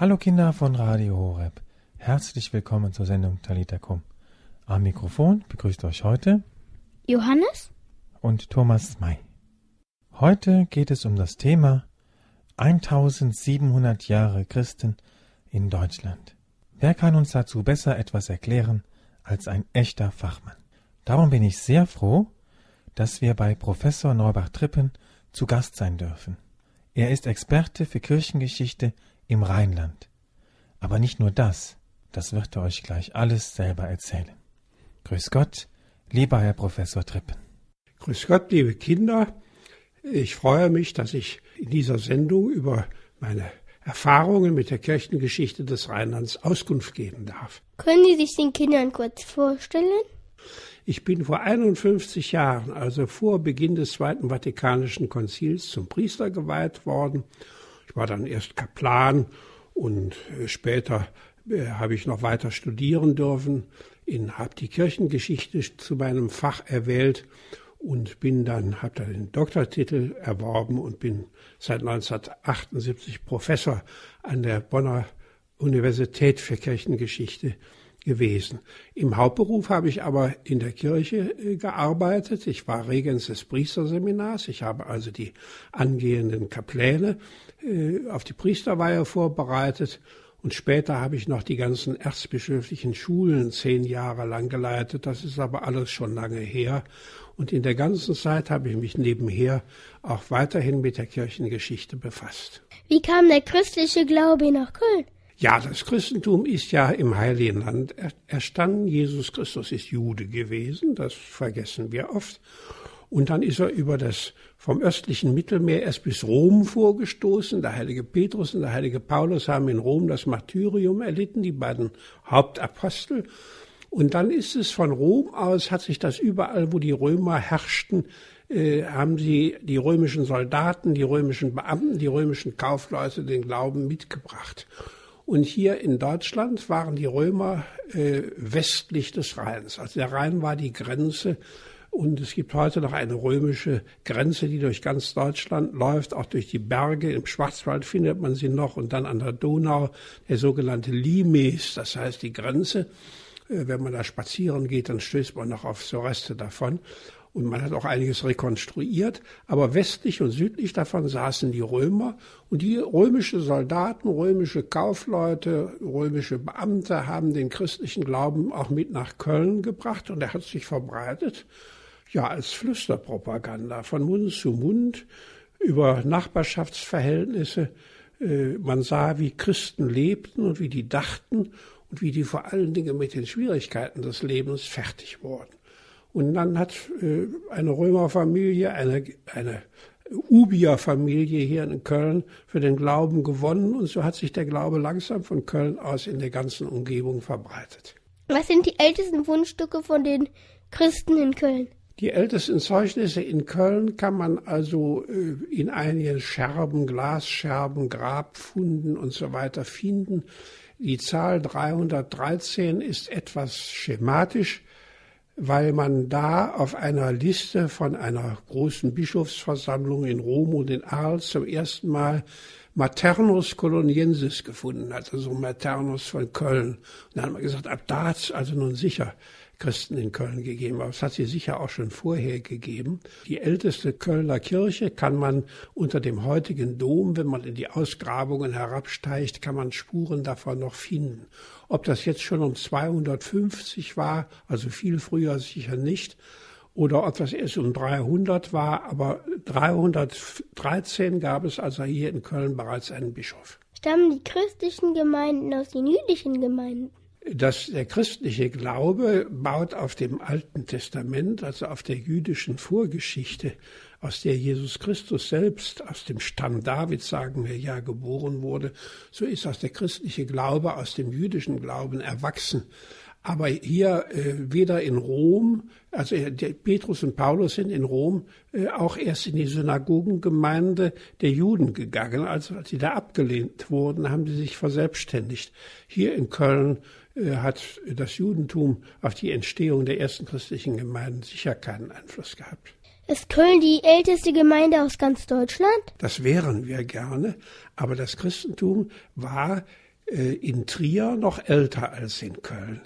Hallo Kinder von Radio Horeb. Herzlich willkommen zur Sendung Talita Kum. Am Mikrofon begrüßt euch heute Johannes und Thomas May. Heute geht es um das Thema 1700 Jahre Christen in Deutschland. Wer kann uns dazu besser etwas erklären als ein echter Fachmann? Darum bin ich sehr froh, dass wir bei Professor Neubach Trippen zu Gast sein dürfen. Er ist Experte für Kirchengeschichte im Rheinland. Aber nicht nur das, das wird er euch gleich alles selber erzählen. Grüß Gott, lieber Herr Professor Trippen. Grüß Gott, liebe Kinder. Ich freue mich, dass ich in dieser Sendung über meine Erfahrungen mit der Kirchengeschichte des Rheinlands Auskunft geben darf. Können Sie sich den Kindern kurz vorstellen? Ich bin vor 51 Jahren, also vor Beginn des Zweiten Vatikanischen Konzils, zum Priester geweiht worden. Ich war dann erst Kaplan und äh, später äh, habe ich noch weiter studieren dürfen, habe die Kirchengeschichte zu meinem Fach erwählt und bin dann, habe dann den Doktortitel erworben und bin seit 1978 Professor an der Bonner Universität für Kirchengeschichte gewesen. Im Hauptberuf habe ich aber in der Kirche äh, gearbeitet. Ich war Regens des Priesterseminars. Ich habe also die angehenden Kapläne äh, auf die Priesterweihe vorbereitet. Und später habe ich noch die ganzen erzbischöflichen Schulen zehn Jahre lang geleitet. Das ist aber alles schon lange her. Und in der ganzen Zeit habe ich mich nebenher auch weiterhin mit der Kirchengeschichte befasst. Wie kam der christliche Glaube nach Köln? Ja, das Christentum ist ja im Heiligen Land erstanden. Jesus Christus ist Jude gewesen, das vergessen wir oft. Und dann ist er über das vom östlichen Mittelmeer erst bis Rom vorgestoßen. Der heilige Petrus und der heilige Paulus haben in Rom das Martyrium erlitten, die beiden Hauptapostel. Und dann ist es von Rom aus, hat sich das überall, wo die Römer herrschten, äh, haben sie die römischen Soldaten, die römischen Beamten, die römischen Kaufleute den Glauben mitgebracht. Und hier in Deutschland waren die Römer äh, westlich des Rheins. Also der Rhein war die Grenze. Und es gibt heute noch eine römische Grenze, die durch ganz Deutschland läuft, auch durch die Berge. Im Schwarzwald findet man sie noch und dann an der Donau der sogenannte Limes, das heißt die Grenze. Äh, wenn man da spazieren geht, dann stößt man noch auf so Reste davon. Und man hat auch einiges rekonstruiert. Aber westlich und südlich davon saßen die Römer. Und die römische Soldaten, römische Kaufleute, römische Beamte haben den christlichen Glauben auch mit nach Köln gebracht. Und er hat sich verbreitet, ja, als Flüsterpropaganda von Mund zu Mund über Nachbarschaftsverhältnisse. Äh, man sah, wie Christen lebten und wie die dachten und wie die vor allen Dingen mit den Schwierigkeiten des Lebens fertig wurden. Und dann hat äh, eine Römerfamilie, eine, eine Ubier-Familie hier in Köln für den Glauben gewonnen und so hat sich der Glaube langsam von Köln aus in der ganzen Umgebung verbreitet. Was sind die ältesten Fundstücke von den Christen in Köln? Die ältesten Zeugnisse in Köln kann man also äh, in einigen Scherben, Glasscherben, Grabfunden und so weiter finden. Die Zahl 313 ist etwas schematisch weil man da auf einer Liste von einer großen Bischofsversammlung in Rom und in Arles zum ersten Mal Maternus Coloniensis gefunden hat, also Maternus von Köln. Und dann hat man gesagt, ab da hat es also nun sicher Christen in Köln gegeben. Aber es hat sie sicher auch schon vorher gegeben. Die älteste Kölner Kirche kann man unter dem heutigen Dom, wenn man in die Ausgrabungen herabsteigt, kann man Spuren davon noch finden. Ob das jetzt schon um 250 war, also viel früher sicher nicht, oder ob das erst um 300 war, aber 313 gab es also hier in Köln bereits einen Bischof. Stammen die christlichen Gemeinden aus den jüdischen Gemeinden? Dass der christliche Glaube baut auf dem Alten Testament, also auf der jüdischen Vorgeschichte, aus der Jesus Christus selbst aus dem Stamm Davids, sagen wir ja, geboren wurde. So ist auch der christliche Glaube aus dem jüdischen Glauben erwachsen. Aber hier äh, weder in Rom, also äh, Petrus und Paulus sind in Rom äh, auch erst in die Synagogengemeinde der Juden gegangen. Also als sie da abgelehnt wurden, haben sie sich verselbstständigt. Hier in Köln hat das Judentum auf die Entstehung der ersten christlichen Gemeinden sicher keinen Einfluss gehabt. Ist Köln die älteste Gemeinde aus ganz Deutschland? Das wären wir gerne, aber das Christentum war äh, in Trier noch älter als in Köln.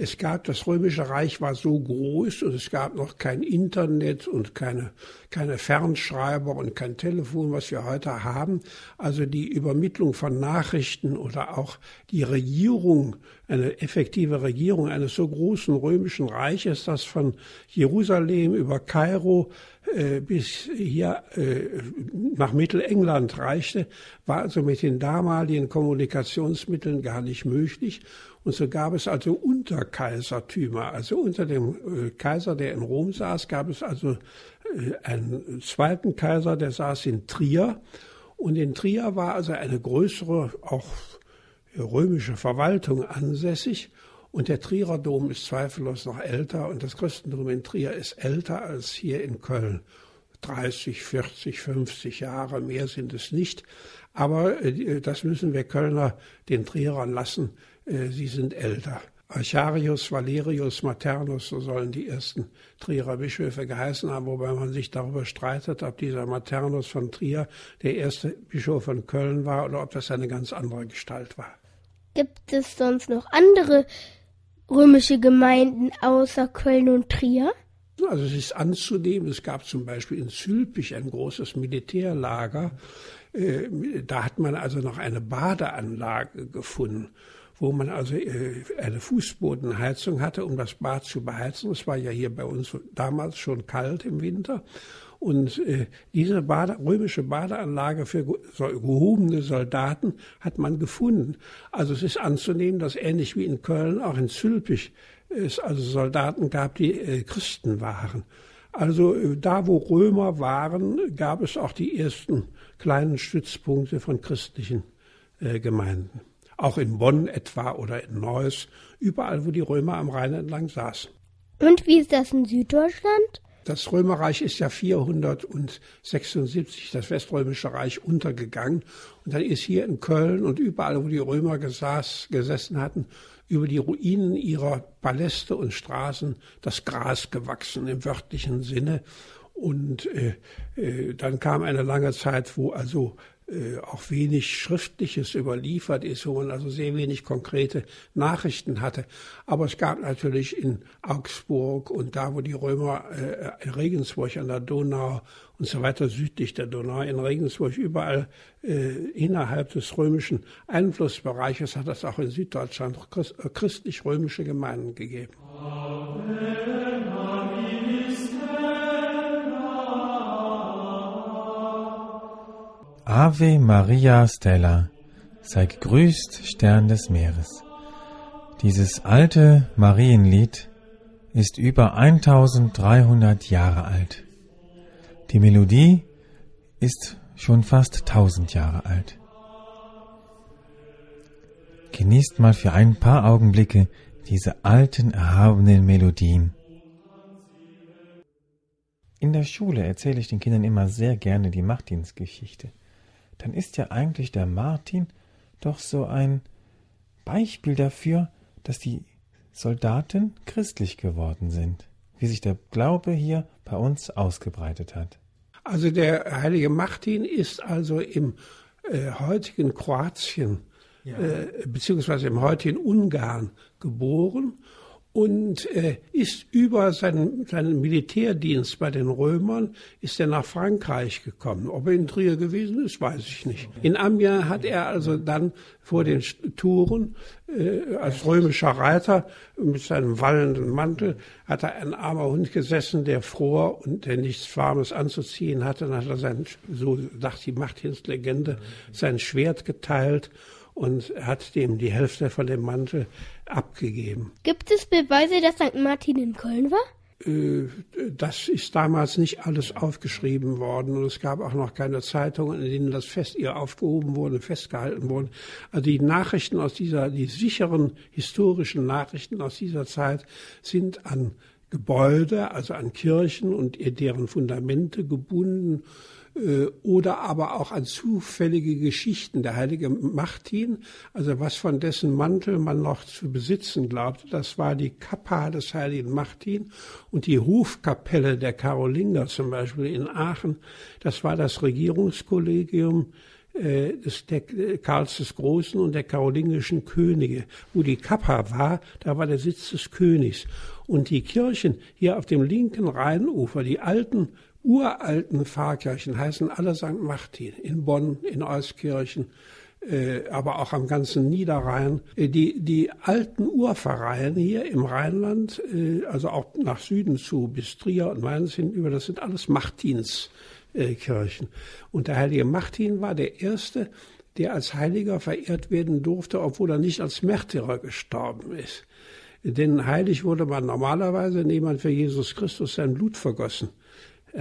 Es gab, das Römische Reich war so groß und es gab noch kein Internet und keine, keine Fernschreiber und kein Telefon, was wir heute haben. Also die Übermittlung von Nachrichten oder auch die Regierung, eine effektive Regierung eines so großen römischen Reiches, das von Jerusalem über Kairo äh, bis hier äh, nach Mittelengland reichte, war also mit den damaligen Kommunikationsmitteln gar nicht möglich. Und so gab es also Unterkaisertümer. Also unter dem äh, Kaiser, der in Rom saß, gab es also äh, einen zweiten Kaiser, der saß in Trier. Und in Trier war also eine größere, auch römische Verwaltung ansässig. Und der Trierer Dom ist zweifellos noch älter und das Christentum in Trier ist älter als hier in Köln. 30, 40, 50 Jahre, mehr sind es nicht. Aber äh, das müssen wir Kölner den Trierern lassen. Äh, sie sind älter. Archarius, Valerius, Maternus, so sollen die ersten Trierer Bischöfe geheißen haben, wobei man sich darüber streitet, ob dieser Maternus von Trier der erste Bischof von Köln war oder ob das eine ganz andere Gestalt war. Gibt es sonst noch andere römische Gemeinden außer Köln und Trier? Also es ist anzunehmen, es gab zum Beispiel in Zülpich ein großes Militärlager. Äh, da hat man also noch eine Badeanlage gefunden wo man also äh, eine Fußbodenheizung hatte, um das Bad zu beheizen. Es war ja hier bei uns damals schon kalt im Winter. Und äh, diese Bade, römische Badeanlage für gehobene Soldaten hat man gefunden. Also es ist anzunehmen, dass ähnlich wie in Köln auch in Zülpich es also Soldaten gab, die äh, Christen waren. Also da, wo Römer waren, gab es auch die ersten kleinen Stützpunkte von christlichen Gemeinden auch in Bonn etwa oder in Neuss, überall, wo die Römer am Rhein entlang saßen. Und wie ist das in Süddeutschland? Das Römerreich ist ja 476, das Weströmische Reich, untergegangen. Und dann ist hier in Köln und überall, wo die Römer gesaß, gesessen hatten, über die Ruinen ihrer Paläste und Straßen das Gras gewachsen im wörtlichen Sinne. Und äh, äh, dann kam eine lange Zeit, wo also äh, auch wenig Schriftliches überliefert ist, wo man also sehr wenig konkrete Nachrichten hatte. Aber es gab natürlich in Augsburg und da, wo die Römer äh, in Regensburg an der Donau und so weiter südlich der Donau, in Regensburg überall äh, innerhalb des römischen Einflussbereiches hat es auch in Süddeutschland äh, christlich-römische Gemeinden gegeben. Amen. Ave Maria Stella, sei gegrüßt, Stern des Meeres. Dieses alte Marienlied ist über 1300 Jahre alt. Die Melodie ist schon fast 1000 Jahre alt. Genießt mal für ein paar Augenblicke diese alten, erhabenen Melodien. In der Schule erzähle ich den Kindern immer sehr gerne die Machtdienstgeschichte dann ist ja eigentlich der Martin doch so ein Beispiel dafür, dass die Soldaten christlich geworden sind, wie sich der Glaube hier bei uns ausgebreitet hat. Also der heilige Martin ist also im äh, heutigen Kroatien ja. äh, beziehungsweise im heutigen Ungarn geboren und äh, ist über seinen, seinen Militärdienst bei den Römern ist er nach Frankreich gekommen. Ob er in Trier gewesen ist, weiß ich nicht. In Amiens hat er also dann vor den Touren äh, als römischer Reiter mit seinem wallenden Mantel hat er ein armer Hund gesessen, der fror und der nichts Warmes anzuziehen hatte. Dann hat er sein, so sagt die Machtdienstlegende, sein Schwert geteilt und hat dem die Hälfte von dem Mantel abgegeben. Gibt es Beweise, dass St. Martin in Köln war? Äh, das ist damals nicht alles aufgeschrieben worden und es gab auch noch keine Zeitungen, in denen das fest ihr aufgehoben wurde, festgehalten wurde. Also die Nachrichten aus dieser, die sicheren historischen Nachrichten aus dieser Zeit sind an Gebäude, also an Kirchen und deren Fundamente gebunden oder aber auch an zufällige Geschichten. Der heilige Martin, also was von dessen Mantel man noch zu besitzen glaubte, das war die Kappa des heiligen Martin und die Hofkapelle der Karolinger zum Beispiel in Aachen, das war das Regierungskollegium äh, des, der, äh, Karls des Großen und der karolingischen Könige. Wo die Kappa war, da war der Sitz des Königs. Und die Kirchen hier auf dem linken Rheinufer, die alten, uralten Pfarrkirchen heißen alle St. Martin. In Bonn, in Euskirchen, äh, aber auch am ganzen Niederrhein. Äh, die, die alten Urvereine hier im Rheinland, äh, also auch nach Süden zu, bis Trier und Mainz hinüber, das sind alles Martinskirchen. Und der heilige Martin war der erste, der als Heiliger verehrt werden durfte, obwohl er nicht als Märtyrer gestorben ist. Denn heilig wurde man normalerweise, indem man für Jesus Christus sein Blut vergossen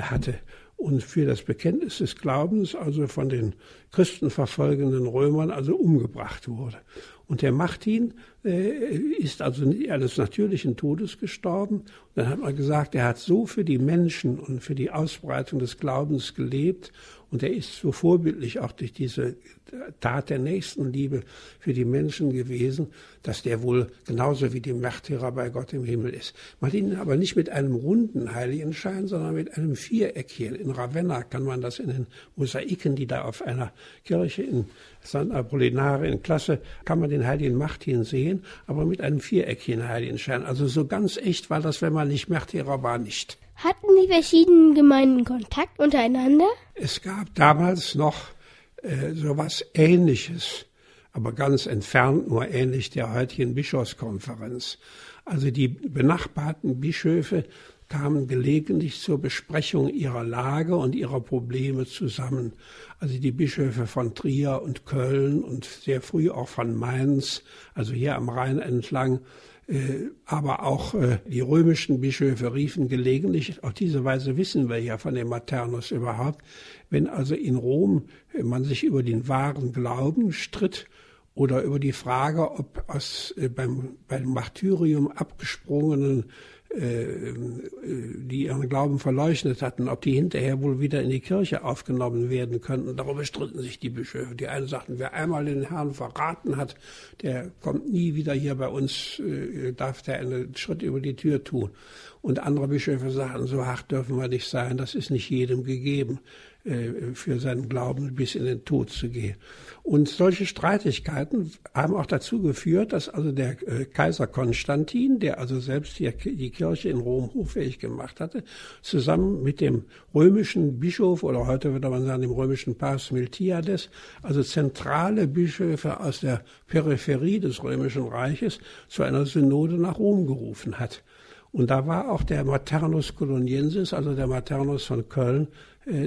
hatte und für das Bekenntnis des Glaubens, also von den christenverfolgenden Römern, also umgebracht wurde. Und der Martin äh, ist also eines natürlichen Todes gestorben. Und dann hat man gesagt, er hat so für die Menschen und für die Ausbreitung des Glaubens gelebt und er ist so vorbildlich auch durch diese Tat der Nächstenliebe für die Menschen gewesen, dass der wohl genauso wie die Märtyrer bei Gott im Himmel ist. Man ihn aber nicht mit einem runden Heiligenschein, sondern mit einem Viereckchen. In Ravenna kann man das in den Mosaiken, die da auf einer Kirche in St. Apollinare in Klasse, kann man den heiligen Martin sehen, aber mit einem Viereckchen Heiligenschein. Also so ganz echt war das, wenn man nicht Märtyrer war, nicht. Hatten die verschiedenen Gemeinden Kontakt untereinander? Es gab damals noch äh, sowas Ähnliches, aber ganz entfernt nur ähnlich der heutigen Bischofskonferenz. Also die benachbarten Bischöfe kamen gelegentlich zur Besprechung ihrer Lage und ihrer Probleme zusammen. Also die Bischöfe von Trier und Köln und sehr früh auch von Mainz, also hier am Rhein entlang, aber auch äh, die römischen Bischöfe riefen gelegentlich, auf diese Weise wissen wir ja von dem Maternus überhaupt, wenn also in Rom äh, man sich über den wahren Glauben stritt oder über die Frage, ob aus beim, beim Martyrium abgesprungenen äh, die ihren Glauben verleugnet hatten, ob die hinterher wohl wieder in die Kirche aufgenommen werden könnten. Darüber stritten sich die Bischöfe. Die einen sagten, wer einmal den Herrn verraten hat, der kommt nie wieder hier bei uns, äh, darf der einen Schritt über die Tür tun. Und andere Bischöfe sagten, so hart dürfen wir nicht sein, das ist nicht jedem gegeben. Äh, für seinen Glauben bis in den Tod zu gehen. Und solche Streitigkeiten haben auch dazu geführt, dass also der äh, Kaiser Konstantin, der also selbst die, Kirche in Rom hoffähig gemacht hatte, zusammen mit dem römischen Bischof oder heute würde man sagen dem römischen Papst Miltiades, also zentrale Bischöfe aus der Peripherie des römischen Reiches zu einer Synode nach Rom gerufen hat. Und da war auch der Maternus Coloniensis, also der Maternus von Köln,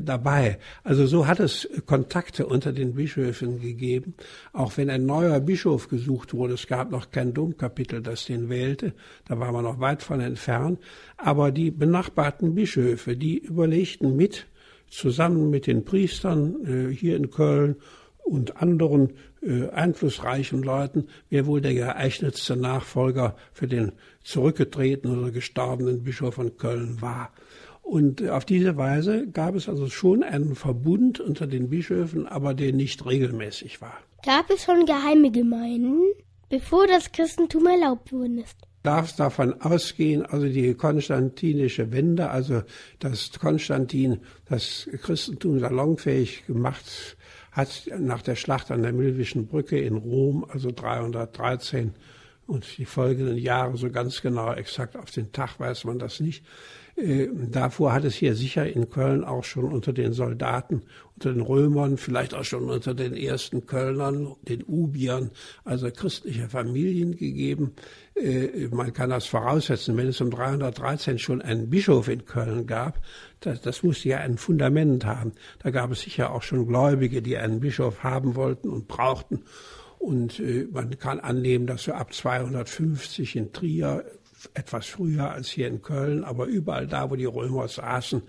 dabei. Also so hat es Kontakte unter den Bischöfen gegeben, auch wenn ein neuer Bischof gesucht wurde. Es gab noch kein Domkapitel, das den wählte, da war man noch weit von entfernt. Aber die benachbarten Bischöfe, die überlegten mit, zusammen mit den Priestern äh, hier in Köln und anderen äh, einflussreichen Leuten, wer wohl der geeignetste Nachfolger für den zurückgetretenen oder gestorbenen Bischof von Köln war. Und auf diese Weise gab es also schon einen Verbund unter den Bischöfen, aber der nicht regelmäßig war. Gab es schon geheime Gemeinden, bevor das Christentum erlaubt worden ist? darf davon ausgehen, also die konstantinische Wende, also dass Konstantin das Christentum salonfähig gemacht hat nach der Schlacht an der Milvischen Brücke in Rom, also 313 und die folgenden Jahre so ganz genau exakt auf den Tag weiß man das nicht. Äh, davor hat es hier sicher in Köln auch schon unter den Soldaten, unter den Römern, vielleicht auch schon unter den ersten Kölnern, den Ubiern, also christliche Familien gegeben. Äh, man kann das voraussetzen, wenn es um 313 schon einen Bischof in Köln gab, das, das musste ja ein Fundament haben. Da gab es sicher auch schon Gläubige, die einen Bischof haben wollten und brauchten. Und äh, man kann annehmen, dass so ab 250 in Trier etwas früher als hier in Köln, aber überall da, wo die Römer saßen,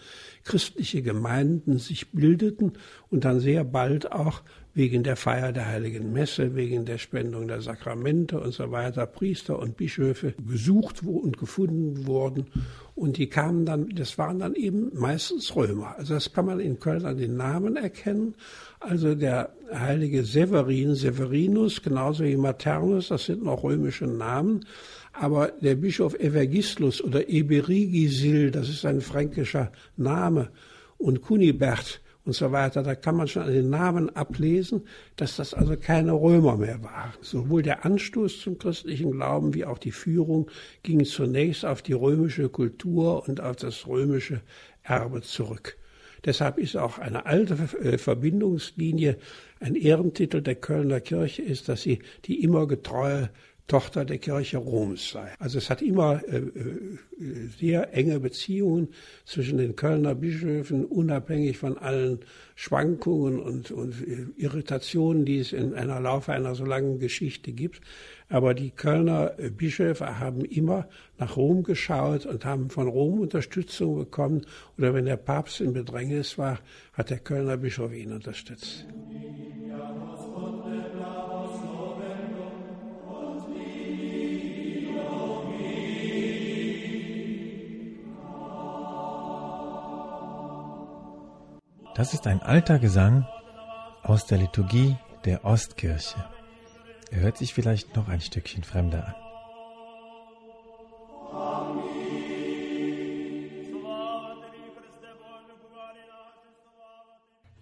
christliche Gemeinden sich bildeten und dann sehr bald auch wegen der Feier der heiligen Messe, wegen der Spendung der Sakramente und so weiter, Priester und Bischöfe gesucht und gefunden wurden. Und die kamen dann, das waren dann eben meistens Römer. Also das kann man in Köln an den Namen erkennen. Also der heilige Severin, Severinus, genauso wie Maternus, das sind noch römische Namen. Aber der Bischof Evergistlus oder Eberigisil, das ist ein fränkischer Name, und Kunibert und so weiter. Da kann man schon an den Namen ablesen, dass das also keine Römer mehr waren. Sowohl der Anstoß zum christlichen Glauben wie auch die Führung ging zunächst auf die römische Kultur und auf das römische Erbe zurück. Deshalb ist auch eine alte äh, Verbindungslinie ein Ehrentitel der Kölner Kirche ist, dass sie die immer getreue Tochter der Kirche Roms sei. Also es hat immer äh, äh, sehr enge Beziehungen zwischen den Kölner Bischöfen, unabhängig von allen Schwankungen und, und äh, Irritationen, die es in einer Laufe einer so langen Geschichte gibt. Aber die Kölner äh, Bischöfe haben immer nach Rom geschaut und haben von Rom Unterstützung bekommen. Oder wenn der Papst in Bedrängnis war, hat der Kölner Bischof ihn unterstützt. Das ist ein alter Gesang aus der Liturgie der Ostkirche. Er hört sich vielleicht noch ein Stückchen fremder an.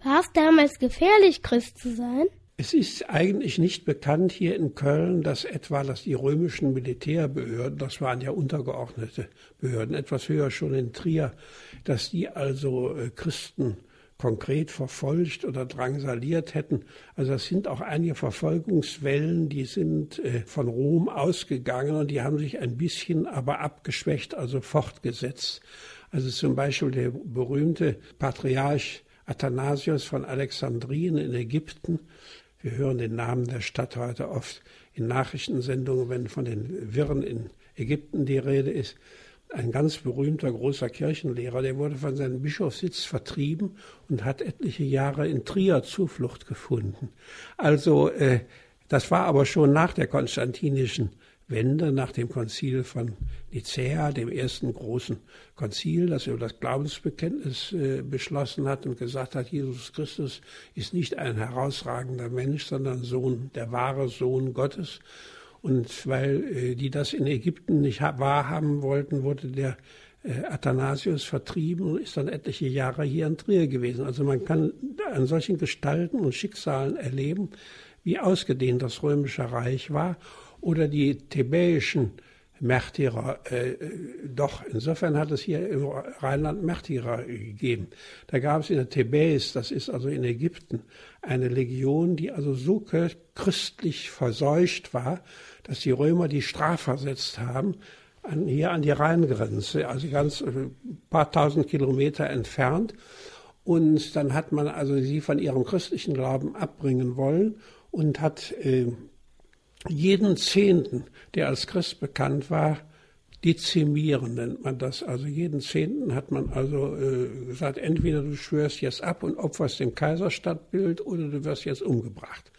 War es damals gefährlich, Christ zu sein? Es ist eigentlich nicht bekannt hier in Köln, dass etwa dass die römischen Militärbehörden, das waren ja untergeordnete Behörden, etwas höher schon in Trier, dass die also äh, Christen konkret verfolgt oder drangsaliert hätten. Also es sind auch einige Verfolgungswellen, die sind äh, von Rom ausgegangen und die haben sich ein bisschen aber abgeschwächt, also fortgesetzt. Also zum Beispiel der berühmte Patriarch Athanasius von Alexandrien in Ägypten. Wir hören den Namen der Stadt heute oft in Nachrichtensendungen, wenn von den Wirren in Ägypten die Rede ist ein ganz berühmter großer Kirchenlehrer, der wurde von seinem Bischofssitz vertrieben und hat etliche Jahre in Trier Zuflucht gefunden. Also äh, das war aber schon nach der konstantinischen Wende, nach dem Konzil von Nicäa, dem ersten großen Konzil, das über das Glaubensbekenntnis äh, beschlossen hat und gesagt hat, Jesus Christus ist nicht ein herausragender Mensch, sondern Sohn, der wahre Sohn Gottes. Und weil äh, die das in Ägypten nicht wahrhaben wollten, wurde der äh, Athanasius vertrieben und ist dann etliche Jahre hier in Trier gewesen. Also man kann an solchen Gestalten und Schicksalen erleben, wie ausgedehnt das römische Reich war oder die thebäischen Märtyrer. Äh, doch, insofern hat es hier im Rheinland Märtyrer gegeben. Da gab es in der Thebäis, das ist also in Ägypten, eine Legion, die also so christlich verseucht war, dass die Römer die strafversetzt haben, an, hier an die Rheingrenze, also ganz ein äh, paar tausend Kilometer entfernt. Und dann hat man also sie von ihrem christlichen Glauben abbringen wollen und hat äh, jeden Zehnten, der als Christ bekannt war, dezimieren nennt man das. Also jeden Zehnten hat man also äh, gesagt, entweder du schwörst jetzt ab und opferst dem Kaiserstadtbild oder du wirst jetzt umgebracht.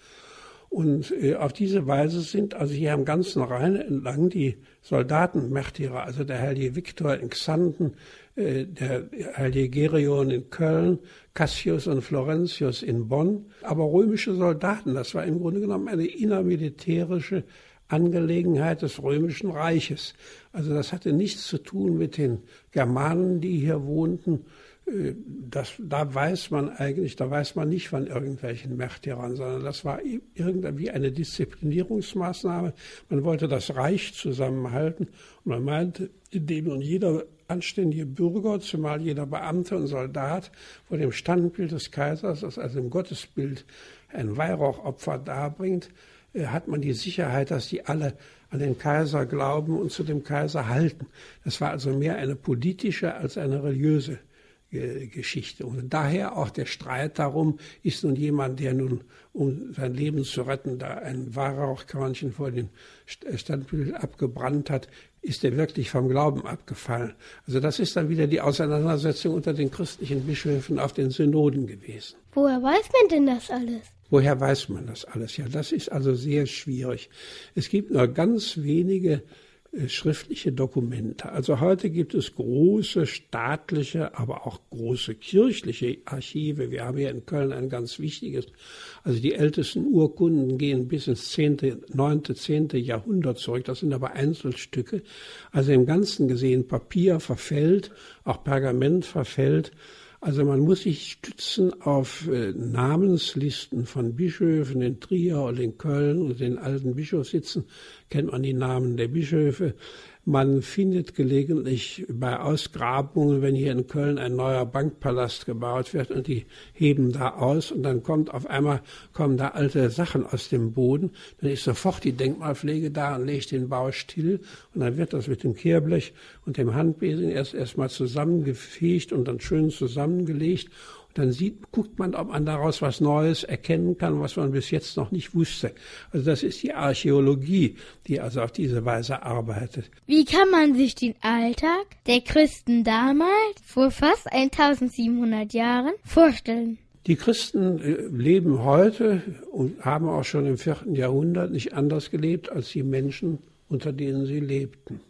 Und äh, auf diese Weise sind also hier am ganzen Rhein entlang die Soldatenmärtyrer, also der heilige Viktor in Xanten, äh, der heilige Gerion in Köln, Cassius und Florentius in Bonn, aber römische Soldaten. Das war im Grunde genommen eine innermilitärische Angelegenheit des römischen Reiches. Also das hatte nichts zu tun mit den Germanen, die hier wohnten, das, da weiß man eigentlich, da weiß man nicht von irgendwelchen Märtyrern, sondern das war irgendwie eine Disziplinierungsmaßnahme. Man wollte das Reich zusammenhalten und man meinte, indem nun jeder anständige Bürger, zumal jeder Beamte und Soldat vor dem Standbild des Kaisers, das also im Gottesbild ein Weihrauchopfer darbringt, äh, hat man die Sicherheit, dass die alle an den Kaiser glauben und zu dem Kaiser halten. Das war also mehr eine politische als eine religiöse Geschichte. Und daher auch der Streit darum, ist nun jemand, der nun, um sein Leben zu retten, da ein Weihrauchkörnchen vor dem Standbild abgebrannt hat, ist er wirklich vom Glauben abgefallen. Also das ist dann wieder die Auseinandersetzung unter den christlichen Bischöfen auf den Synoden gewesen. Woher weiß man denn das alles? Woher weiß man das alles? Ja, das ist also sehr schwierig. Es gibt nur ganz wenige äh, schriftliche Dokumente. Also heute gibt es große staatliche, aber auch große kirchliche Archive. Wir haben hier in Köln ein ganz wichtiges. Also die ältesten Urkunden gehen bis ins zehnte, neunte, zehnte Jahrhundert zurück. Das sind aber Einzelstücke. Also im Ganzen gesehen Papier verfällt, auch Pergament verfällt. Also man muss sich stützen auf äh, Namenslisten von Bischöfen in Trier und in Köln und den alten Bischofssitzen kennt man die Namen der Bischöfe. Man findet gelegentlich bei Ausgrabungen, wenn hier in Köln ein neuer Bankpalast gebaut wird und die heben da aus und dann kommt auf einmal kommen da alte Sachen aus dem Boden, dann ist sofort die Denkmalpflege da und legt den Bau still und dann wird das mit dem Kehrblech und dem Handbesen erst erstmal zusammengefegt und dann schön zusammengelegt dann sieht, guckt man, ob man daraus was Neues erkennen kann, was man bis jetzt noch nicht wusste. Also das ist die Archäologie, die also auf diese Weise arbeitet. Wie kann man sich den Alltag der Christen damals, vor fast 1700 Jahren, vorstellen? Die Christen äh, leben heute und haben auch schon im vierten Jahrhundert nicht anders gelebt als die Menschen, unter denen sie lebten.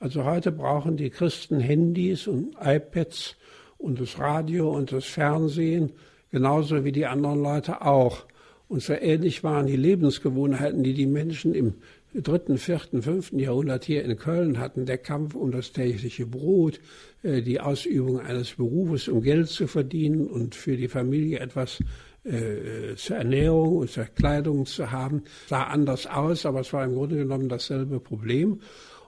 Also heute brauchen die Christen Handys und iPads und das Radio und das Fernsehen, genauso wie die anderen Leute auch. Und so ähnlich waren die Lebensgewohnheiten, die die Menschen im dritten, vierten, fünften Jahrhundert hier in Köln hatten. Der Kampf um das tägliche Brot, äh, die Ausübung eines Berufes, um Geld zu verdienen und für die Familie etwas äh, zur Ernährung und zur Kleidung zu haben, sah anders aus, aber es war im Grunde genommen dasselbe Problem.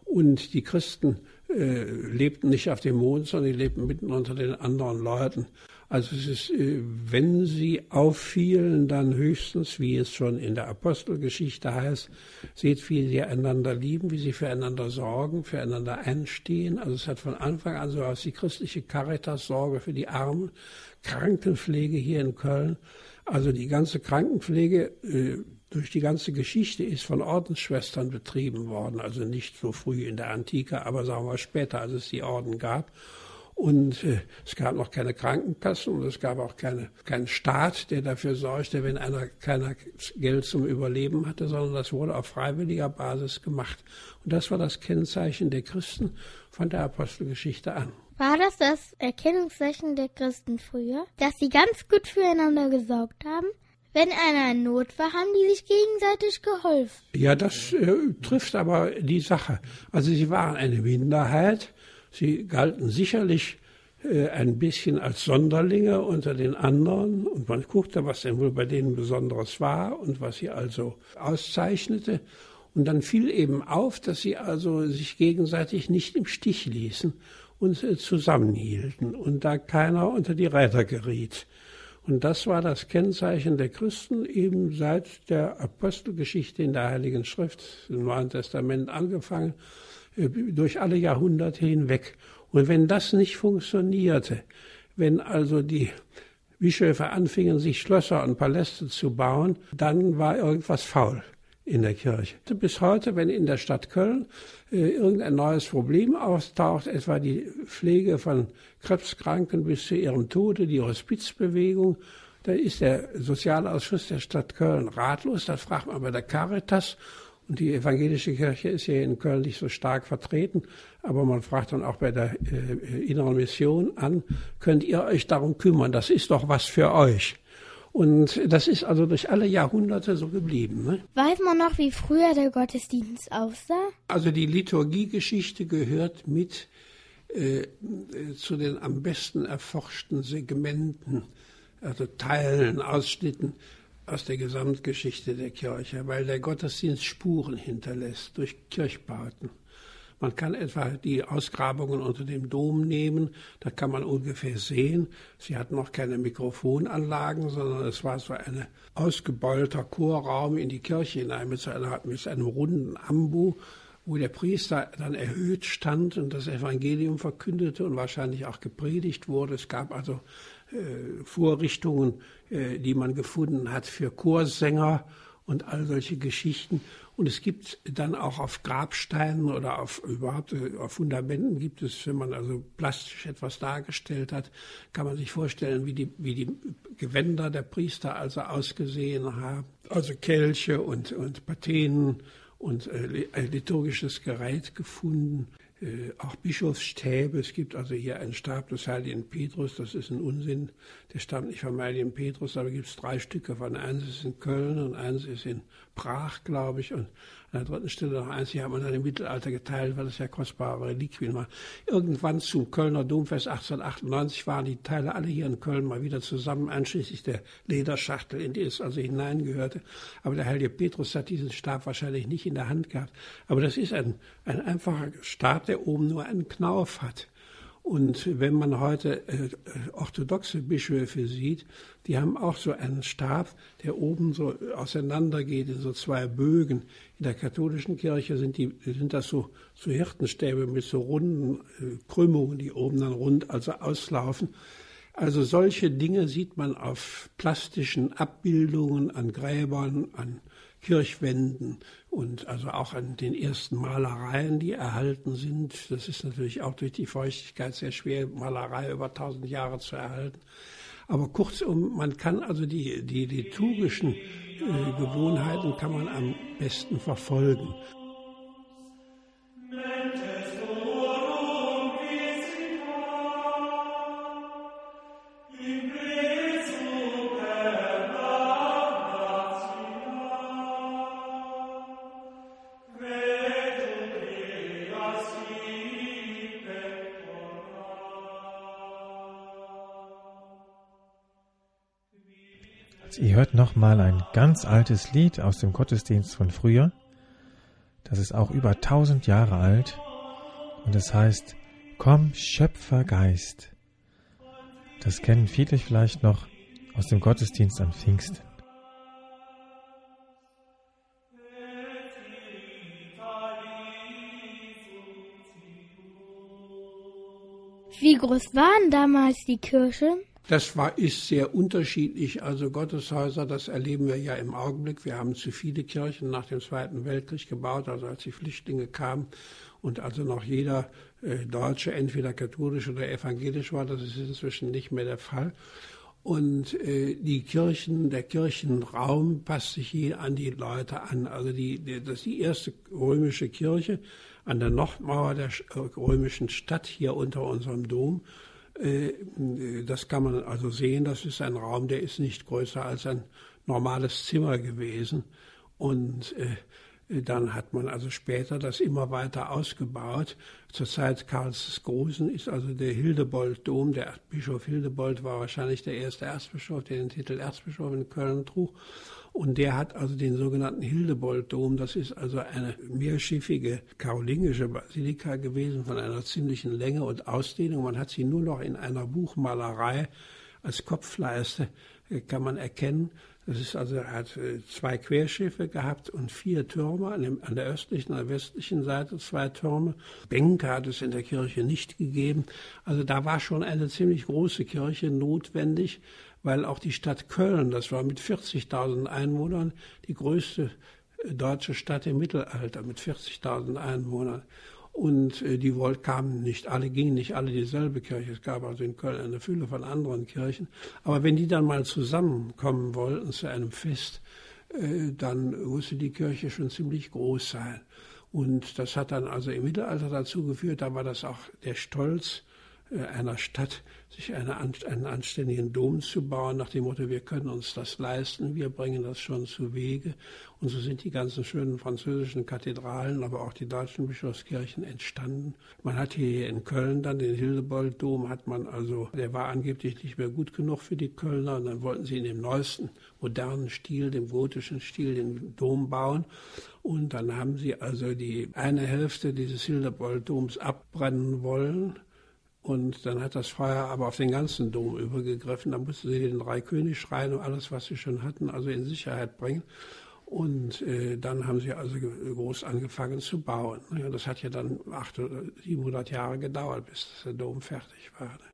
Und die Christen äh, lebten nicht auf dem Mond, sondern die lebten mitten unter den anderen Leuten. Also es ist, äh, wenn sie auffielen, dann höchstens, wie es schon in der Apostelgeschichte heißt, seht, wie sie einander lieben, wie sie füreinander sorgen, füreinander einstehen. Also es hat von Anfang an so aus die christliche Caritas Sorge für die Armen, Krankenpflege hier in Köln. Also die ganze Krankenpflege äh, durch die ganze Geschichte ist von Ordensschwestern betrieben worden, also nicht so früh in der Antike, aber sagen wir später, als es die Orden gab. Und äh, es gab noch keine Krankenkassen und es gab auch keine, keinen Staat, der dafür sorgte, wenn einer keiner Geld zum Überleben hatte, sondern das wurde auf freiwilliger Basis gemacht. Und das war das Kennzeichen der Christen von der Apostelgeschichte an. War das das Erkennungszeichen der Christen früher, dass sie ganz gut füreinander gesorgt haben? Wenn einer in Not war, haben die sich gegenseitig geholfen. Ja, das äh, trifft aber die Sache. Also sie waren eine Minderheit. Sie galten sicherlich äh, ein bisschen als Sonderlinge unter den anderen. Und man guckte, was denn wohl bei denen Besonderes war und was sie also auszeichnete. Und dann fiel eben auf, dass sie also sich gegenseitig nicht im Stich ließen und äh, zusammenhielten und da keiner unter die Räder geriet. Und das war das Kennzeichen der Christen eben seit der Apostelgeschichte in der Heiligen Schrift, im Neuen Testament angefangen, äh, durch alle Jahrhunderte hinweg. Und wenn das nicht funktionierte, wenn also die Bischöfe anfingen, sich Schlösser und Paläste zu bauen, dann war irgendwas faul in der Kirche. Bis heute, wenn in der Stadt Köln äh, irgendein neues Problem auftaucht, etwa die Pflege von Krebskranken bis zu ihrem Tode, die Hospizbewegung, da ist der Sozialausschuss der Stadt Köln ratlos. Da fragt man bei der Caritas und die evangelische Kirche ist ja in Köln nicht so stark vertreten, aber man fragt dann auch bei der äh, inneren Mission an, könnt ihr euch darum kümmern? Das ist doch was für euch. Und das ist also durch alle Jahrhunderte so geblieben. Ne? Weiß man noch, wie früher der Gottesdienst aussah? Also die Liturgiegeschichte gehört mit äh, zu den am besten erforschten Segmenten, also Teilen, Ausschnitten aus der Gesamtgeschichte der Kirche, weil der Gottesdienst Spuren hinterlässt durch Kirchbauten. Man kann etwa die Ausgrabungen unter dem Dom nehmen, da kann man ungefähr sehen. Sie hatten noch keine Mikrofonanlagen, sondern es war so ein ausgebeulter Chorraum in die Kirche hinein mit, so einer, mit einem runden Ambu, wo der Priester dann erhöht stand und das Evangelium verkündete und wahrscheinlich auch gepredigt wurde. Es gab also äh, Vorrichtungen, äh, die man gefunden hat für Chorsänger und all solche Geschichten. Und es gibt dann auch auf Grabsteinen oder auf überhaupt äh, auf Fundamenten gibt es, wenn man also plastisch etwas dargestellt hat, kann man sich vorstellen, wie die, wie die Gewänder der Priester also ausgesehen haben. Also Kelche und, und Patenen und äh, liturgisches Gerät gefunden äh, auch Bischofsstäbe. Es gibt also hier einen Stab des Heiligen Petrus, das ist ein Unsinn, der stammt nicht vom Heiligen Petrus, aber gibt es drei Stücke von. Eins ist in Köln und eins ist in brach, glaube ich, und an der dritten Stelle noch eins, hat man dann im Mittelalter geteilt, weil es ja kostbare Reliquien war. Irgendwann zum Kölner Domfest 1898 waren die Teile alle hier in Köln mal wieder zusammen, einschließlich der Lederschachtel, in die es also hineingehörte. Aber der heilige Petrus hat diesen Stab wahrscheinlich nicht in der Hand gehabt. Aber das ist ein, ein einfacher Stab, der oben nur einen Knauf hat. Und wenn man heute äh, orthodoxe Bischöfe sieht, die haben auch so einen Stab, der oben so auseinandergeht in so zwei Bögen. In der katholischen Kirche sind, die, sind das so, so Hirtenstäbe mit so runden äh, Krümmungen, die oben dann rund also auslaufen. Also solche Dinge sieht man auf plastischen Abbildungen an Gräbern, an Kirchwänden und also auch an den ersten Malereien, die erhalten sind. Das ist natürlich auch durch die Feuchtigkeit sehr schwer, Malerei über tausend Jahre zu erhalten. Aber kurzum, man kann also die, die liturgischen äh, Gewohnheiten kann man am besten verfolgen. Nochmal ein ganz altes Lied aus dem Gottesdienst von früher. Das ist auch über tausend Jahre alt und es heißt Komm Schöpfergeist. Das kennen viele vielleicht noch aus dem Gottesdienst an Pfingsten. Wie groß waren damals die Kirchen? Das war, ist sehr unterschiedlich. Also Gotteshäuser, das erleben wir ja im Augenblick. Wir haben zu viele Kirchen nach dem Zweiten Weltkrieg gebaut, also als die Flüchtlinge kamen und also noch jeder äh, Deutsche entweder katholisch oder evangelisch war. Das ist inzwischen nicht mehr der Fall. Und äh, die Kirchen, der Kirchenraum passt sich hier an die Leute an. Also die, die, das ist die erste römische Kirche an der Nordmauer der äh, römischen Stadt hier unter unserem Dom. Äh, das kann man also sehen, das ist ein Raum, der ist nicht größer als ein normales Zimmer gewesen. Und äh, dann hat man also später das immer weiter ausgebaut. Zur Zeit Karls des Großen ist also der Hildebold-Dom, der Bischof Hildebold war wahrscheinlich der erste Erzbischof, der den Titel Erzbischof in Köln trug. Und der hat also den sogenannten Hildebold-Dom, das ist also eine mehrschiffige karolingische Basilika gewesen von einer ziemlichen Länge und Ausdehnung. Man hat sie nur noch in einer Buchmalerei als Kopfleiste, äh, kann man erkennen. Das ist also, er hat äh, zwei Querschiffe gehabt und vier Türme, an, dem, an der östlichen und der westlichen Seite zwei Türme. Bänke hat es in der Kirche nicht gegeben. Also da war schon eine ziemlich große Kirche notwendig weil auch die Stadt Köln, das war mit 40.000 Einwohnern die größte äh, deutsche Stadt im Mittelalter mit 40.000 Einwohnern. Und äh, die wollten, kamen nicht alle, gingen nicht alle dieselbe Kirche. Es gab also in Köln eine Fülle von anderen Kirchen. Aber wenn die dann mal zusammenkommen wollten zu einem Fest, äh, dann musste die Kirche schon ziemlich groß sein. Und das hat dann also im Mittelalter dazu geführt, da war das auch der Stolz einer Stadt, sich eine, einen anständigen Dom zu bauen, nach dem Motto, wir können uns das leisten, wir bringen das schon zu Wege. Und so sind die ganzen schönen französischen Kathedralen, aber auch die deutschen Bischofskirchen entstanden. Man hat hier in Köln dann den Hildebold-Dom, hat man also, der war angeblich nicht mehr gut genug für die Kölner, und dann wollten sie in dem neuesten, modernen Stil, dem gotischen Stil, den Dom bauen. Und dann haben sie also die eine Hälfte dieses Hildebold-Doms abbrennen wollen und dann hat das Feuer aber auf den ganzen Dom übergegriffen. Da mussten sie den Dreikönig-Schrein und alles, was sie schon hatten, also in Sicherheit bringen. Und äh, dann haben sie also groß angefangen zu bauen. Ja, das hat ja dann 800 oder 700 Jahre gedauert, bis der Dom fertig war. Wie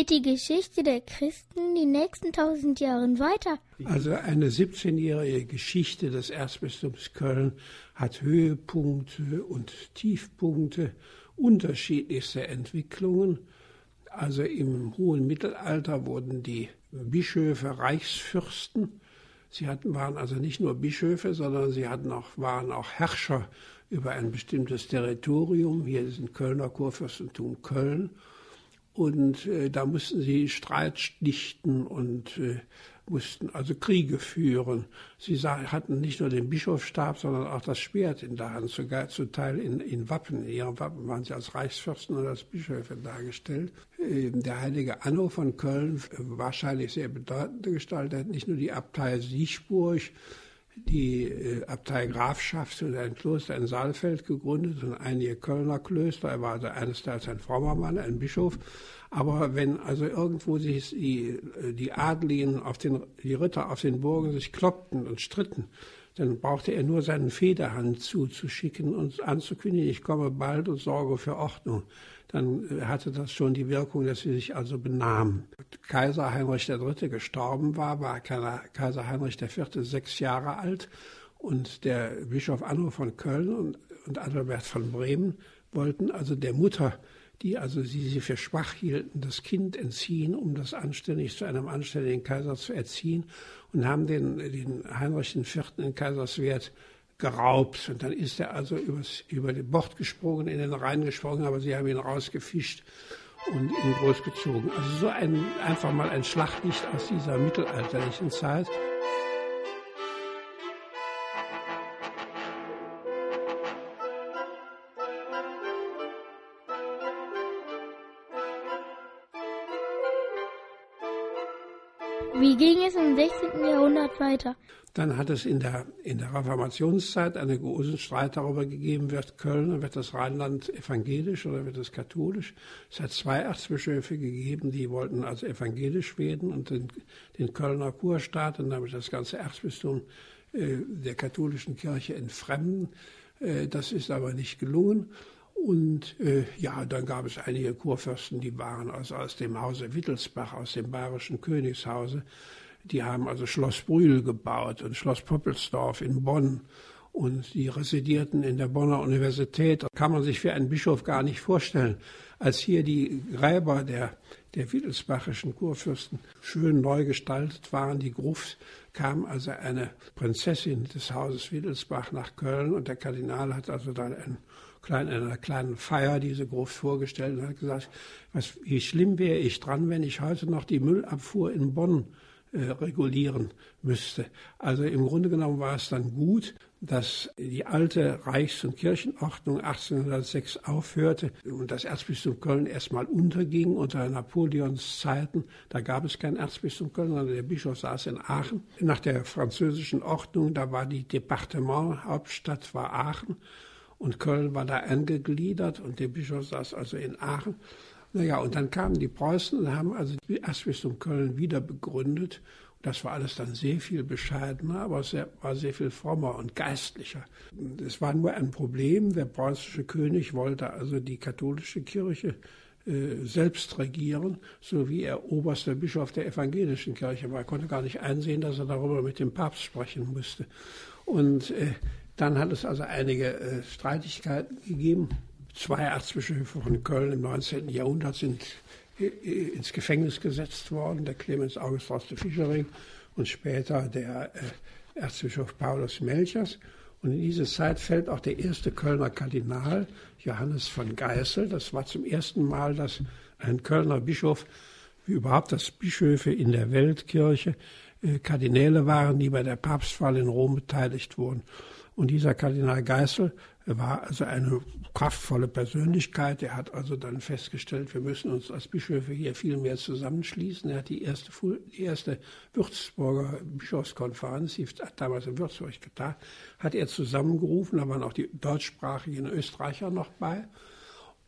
geht die Geschichte der Christen die nächsten tausend Jahre weiter? Also eine 17-jährige Geschichte des Erzbistums Köln hat Höhepunkte und Tiefpunkte, unterschiedlichste Entwicklungen. Also im hohen Mittelalter wurden die Bischöfe Reichsfürsten. Sie hatten, waren also nicht nur Bischöfe, sondern sie hatten auch, waren auch Herrscher über ein bestimmtes Territorium. Hier ist ein Kölner Kurfürstentum Köln. Und äh, da mussten sie Streit schlichten und äh, mussten also Kriege führen. Sie sah, hatten nicht nur den Bischofsstab, sondern auch das Schwert in der Hand, sogar zum Teil in, in Wappen. In ihrem Wappen waren sie als Reichsfürsten und als Bischöfe dargestellt. Äh, der heilige Anno von Köln, wahrscheinlich sehr bedeutende Gestalt, hat nicht nur die Abtei Siechburg, die äh, Abtei Grafschaft und ein Kloster in Saalfeld gegründet und einige Kölner Klöster. Er war also eines Teils ein frommer Mann, ein Bischof. Aber wenn also irgendwo sich die, äh, die Adligen auf den, die Ritter auf den Burgen sich kloppten und stritten, dann brauchte er nur seinen Federhand zuzuschicken und anzukündigen, ich komme bald und sorge für Ordnung dann äh, hatte das schon die Wirkung, dass sie sich also benahmen. Kaiser Heinrich III. gestorben war, war Kaiser Heinrich IV. sechs Jahre alt und der Bischof Anno von Köln und, und Adalbert von Bremen wollten also der Mutter, die also sie, sie für schwach hielten, das Kind entziehen, um das anständig zu einem anständigen Kaiser zu erziehen und haben den, den Heinrich IV. in Kaiserswerth geraubt. Und dann ist er also übers, über den Bord gesprungen, in den Rhein gesprungen, aber sie haben ihn rausgefischt und ihn großgezogen. Also so ein, einfach mal ein Schlachtlicht aus dieser mittelalterlichen Zeit. Ging es im 16. Jahrhundert weiter? Dann hat es in der, in der Reformationszeit einen großen Streit darüber gegeben, wird Köln, wird das Rheinland evangelisch oder wird es katholisch. Es hat zwei Erzbischöfe gegeben, die wollten also evangelisch werden und den, den Kölner Kurstaat und damit das ganze Erzbistum äh, der katholischen Kirche entfremden. Äh, das ist aber nicht gelungen. Und äh, ja, dann gab es einige Kurfürsten, die waren also aus dem Hause Wittelsbach, aus dem bayerischen Königshause. Die haben also Schloss Brühl gebaut und Schloss Poppelsdorf in Bonn. Und die residierten in der Bonner Universität. Das kann man sich für einen Bischof gar nicht vorstellen. Als hier die Gräber der, der wittelsbachischen Kurfürsten schön neu gestaltet waren, die Gruft, kam also eine Prinzessin des Hauses Wittelsbach nach Köln und der Kardinal hat also dann ein klein, einer kleinen Feier diese Gruft vorgestellt und hat gesagt, was, wie schlimm wäre ich dran, wenn ich heute noch die Müllabfuhr in Bonn äh, regulieren müsste. Also im Grunde genommen war es dann gut, dass die alte Reichs- und Kirchenordnung 1806 aufhörte und das Erzbistum Köln erstmal unterging unter Napoleons Zeiten. Da gab es kein Erzbistum Köln, sondern der Bischof saß in Aachen. Nach der französischen Ordnung, da war die Departementhauptstadt war Aachen und Köln war da angegliedert und der Bischof saß also in Aachen. Naja, und dann kamen die Preußen und haben also das Erzbistum Köln wieder begründet. Das war alles dann sehr viel bescheidener, aber es war sehr viel frommer und geistlicher. Es war nur ein Problem. Der preußische König wollte also die katholische Kirche äh, selbst regieren, so wie er oberster Bischof der evangelischen Kirche war. Er konnte gar nicht einsehen, dass er darüber mit dem Papst sprechen musste. Und äh, dann hat es also einige äh, Streitigkeiten gegeben Zwei Erzbischöfe von Köln im 19. Jahrhundert sind ins Gefängnis gesetzt worden, der Clemens August de Fischering und später der äh, Erzbischof Paulus Melchers. Und in diese Zeit fällt auch der erste Kölner Kardinal, Johannes von Geißel. Das war zum ersten Mal, dass ein Kölner Bischof, wie überhaupt das Bischöfe in der Weltkirche, äh, Kardinäle waren, die bei der Papstwahl in Rom beteiligt wurden. Und dieser Kardinal Geißel war also eine kraftvolle Persönlichkeit. Er hat also dann festgestellt, wir müssen uns als Bischöfe hier viel mehr zusammenschließen. Er hat die erste, die erste Würzburger Bischofskonferenz, die hat damals in Würzburg getan, hat er zusammengerufen. Da waren auch die deutschsprachigen Österreicher noch bei.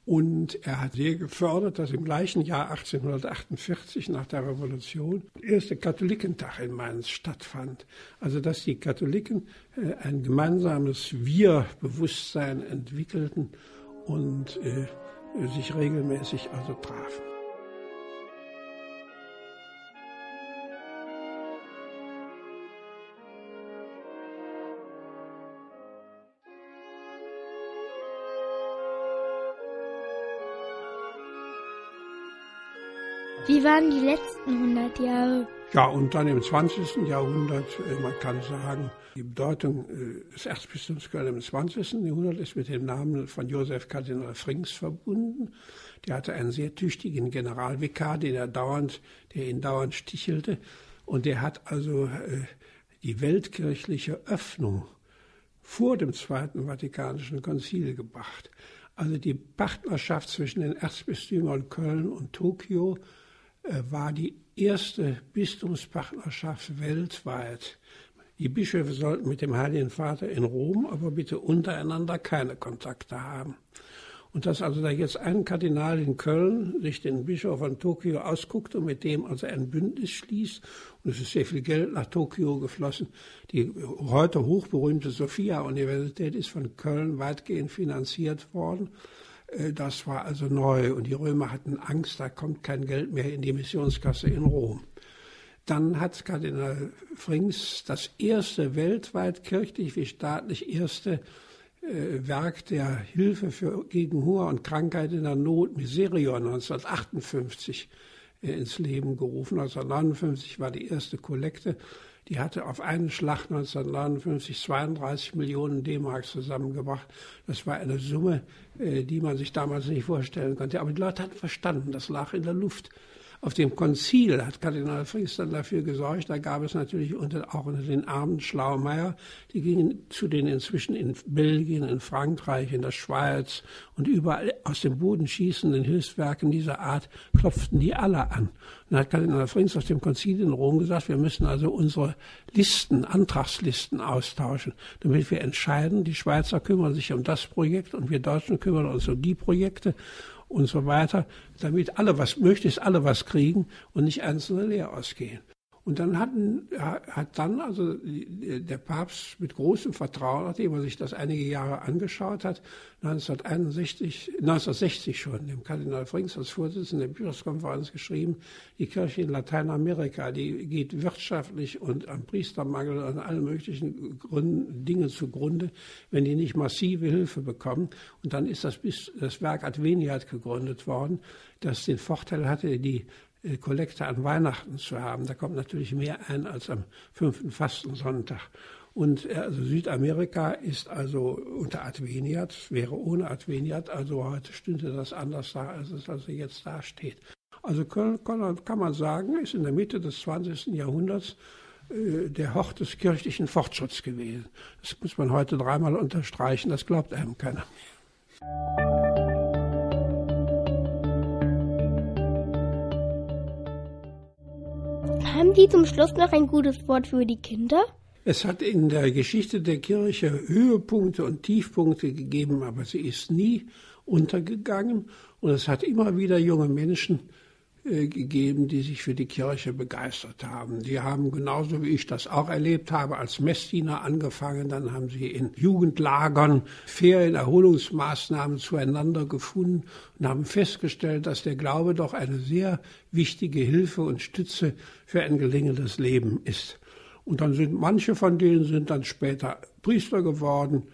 Und er hat sehr gefördert, dass im gleichen Jahr 1848 nach der Revolution der erste Katholikentag in Mainz stattfand. Also dass die Katholiken äh, ein gemeinsames Wir-Bewusstsein entwickelten und äh, sich regelmäßig also trafen. Wie waren die letzten 100 Jahre? Ja, und dann im 20. Jahrhundert, äh, man kann sagen, die Bedeutung äh, des Erzbistums Köln im 20. Jahrhundert ist mit dem Namen von Josef Kardinal Frings verbunden. Der hatte einen sehr tüchtigen Generalvikar, den er dauernd, der ihn dauernd stichelte. Und der hat also äh, die weltkirchliche Öffnung vor dem Zweiten Vatikanischen Konzil gebracht. Also die Partnerschaft zwischen den Erzbistümern Köln und Tokio war die erste Bistumspartnerschaft weltweit. Die Bischöfe sollten mit dem Heiligen Vater in Rom aber bitte untereinander keine Kontakte haben. Und dass also da jetzt ein Kardinal in Köln sich den Bischof von Tokio ausguckt und mit dem also ein Bündnis schließt, und es ist sehr viel Geld nach Tokio geflossen. Die heute hochberühmte Sophia-Universität ist von Köln weitgehend finanziert worden. Äh, das war also neu und die Römer hatten Angst, da kommt kein Geld mehr in die Missionskasse in Rom. Dann hat Kardinal Frings das erste weltweit kirchlich wie staatlich erste äh, Werk der Hilfe für, gegen Hunger und Krankheit in der Not, Miserior, 1958 äh, ins Leben gerufen. 1959 war die erste Kollekte. Die hatte auf einen Schlag 1959 32 Millionen D-Mark zusammengebracht. Das war eine Summe, äh, die man sich damals nicht vorstellen konnte. Aber die Leute hatten verstanden, das lag in der Luft. Auf dem Konzil hat Kardinal Frings dann dafür gesorgt, da gab es natürlich unter, auch unter den armen Schlaumeier, die gingen zu den inzwischen in Belgien, in Frankreich, in der Schweiz und überall aus dem Boden schießenden Hilfswerken dieser Art klopften die alle an. Und dann hat Kardinal Frings aus dem Konzil in Rom gesagt, wir müssen also unsere Listen, Antragslisten austauschen, damit wir entscheiden, die Schweizer kümmern sich um das Projekt und wir Deutschen kümmern uns um die Projekte und so weiter, damit alle was, möglichst alle was kriegen und nicht einzelne leer ausgehen. Und dann hatten, hat dann also der Papst mit großem Vertrauen, nachdem er sich das einige Jahre angeschaut hat, 1961, 1960 schon, dem Kardinal Frings als Vorsitzender der Bischofskonferenz geschrieben, die Kirche in Lateinamerika, die geht wirtschaftlich und am Priestermangel und an allen möglichen Gründen, Dingen zugrunde, wenn die nicht massive Hilfe bekommen. Und dann ist das, das Werk Adveniat gegründet worden, das den Vorteil hatte, die Kollekte an Weihnachten zu haben. Da kommt natürlich mehr ein als am fünften Fastensonntag. Und äh, also Südamerika ist also unter Adveniat, wäre ohne Adveniat, also heute stünde das anders da, als es also jetzt da steht. Also kann, kann man sagen, ist in der Mitte des 20. Jahrhunderts äh, der Hort des kirchlichen Fortschritts gewesen. Das muss man heute dreimal unterstreichen, das glaubt einem keiner mehr. Haben Sie zum Schluss noch ein gutes Wort für die Kinder? Es hat in der Geschichte der Kirche Höhepunkte und Tiefpunkte gegeben, aber sie ist nie untergegangen und es hat immer wieder junge Menschen gegeben, die sich für die Kirche begeistert haben. Die haben genauso wie ich das auch erlebt habe, als Messdiener angefangen, dann haben sie in Jugendlagern Ferienerholungsmaßnahmen zueinander gefunden und haben festgestellt, dass der Glaube doch eine sehr wichtige Hilfe und Stütze für ein gelingendes Leben ist. Und dann sind manche von denen sind dann später Priester geworden,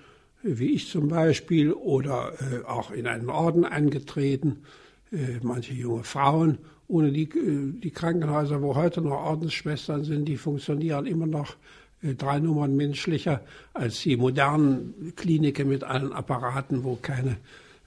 wie ich zum Beispiel, oder äh, auch in einen Orden eingetreten, äh, manche junge Frauen ohne die, äh, die Krankenhäuser, wo heute noch Ordensschwestern sind, die funktionieren immer noch äh, drei Nummern menschlicher als die modernen Kliniken mit allen Apparaten, wo keine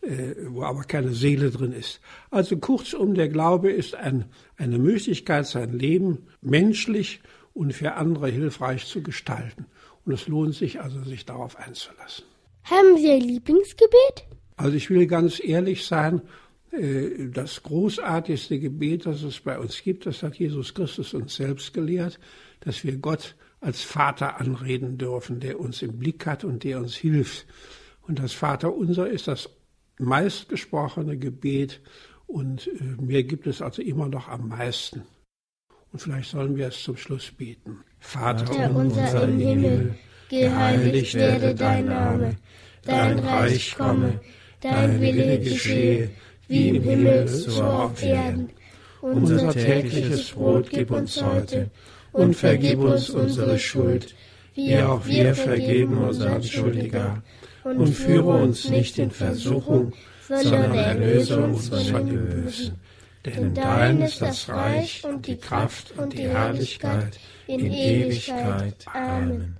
äh, wo aber keine Seele drin ist. Also kurzum, der Glaube ist ein, eine Möglichkeit, sein Leben menschlich und für andere hilfreich zu gestalten. Und es lohnt sich also, sich darauf einzulassen. Haben Sie ein Lieblingsgebet? Also ich will ganz ehrlich sein, das großartigste Gebet, das es bei uns gibt, das hat Jesus Christus uns selbst gelehrt, dass wir Gott als Vater anreden dürfen, der uns im Blick hat und der uns hilft. Und das Vater unser ist das meistgesprochene Gebet und äh, mir gibt es also immer noch am meisten. Und vielleicht sollen wir es zum Schluss beten. Vater unser, unser im Himmel, geheiligt werde dein Name, dein Reich komme, dein Wille geschehe wie im Himmel, so auf Erden. Unser tägliches Brot gib uns heute und vergib uns unsere Schuld, wie auch wir vergeben unseren Schuldiger. Und führe uns nicht in Versuchung, sondern erlöse uns von dem Bösen. Denn dein ist das Reich und die Kraft und die Herrlichkeit in Ewigkeit. Amen.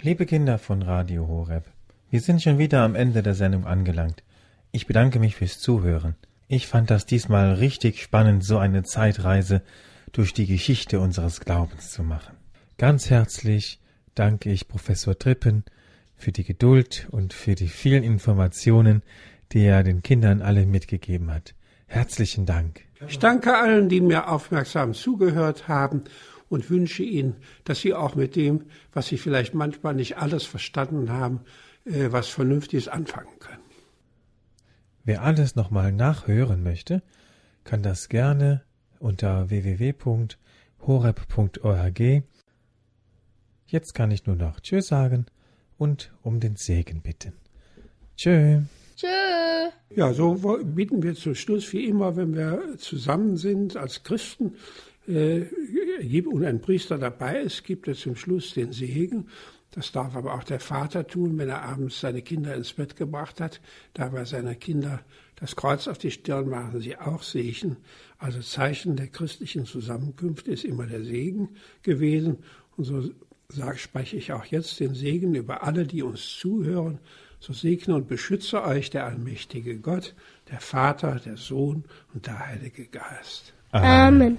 Liebe Kinder von Radio Horeb, wir sind schon wieder am Ende der Sendung angelangt. Ich bedanke mich fürs Zuhören. Ich fand das diesmal richtig spannend, so eine Zeitreise durch die Geschichte unseres Glaubens zu machen. Ganz herzlich danke ich Professor Trippen für die Geduld und für die vielen Informationen, die er den Kindern alle mitgegeben hat. Herzlichen Dank. Ich danke allen, die mir aufmerksam zugehört haben und wünsche Ihnen, dass Sie auch mit dem, was Sie vielleicht manchmal nicht alles verstanden haben, äh, was Vernünftiges anfangen können. Wer alles nochmal nachhören möchte, kann das gerne unter www.horeb.org. Jetzt kann ich nur noch Tschüss sagen und um den Segen bitten. Tschö. Tschö. Ja, so bitten wir zum Schluss, wie immer, wenn wir zusammen sind als Christen äh, und ein Priester dabei ist, gibt er zum Schluss den Segen. Das darf aber auch der Vater tun, wenn er abends seine Kinder ins Bett gebracht hat. Dabei seiner Kinder das Kreuz auf die Stirn machen sie auch Segen. Also Zeichen der christlichen Zusammenkunft ist immer der Segen gewesen. Und so sag, spreche ich auch jetzt den Segen über alle, die uns zuhören so segne und beschütze euch der allmächtige Gott, der Vater, der Sohn und der Heilige Geist. Amen.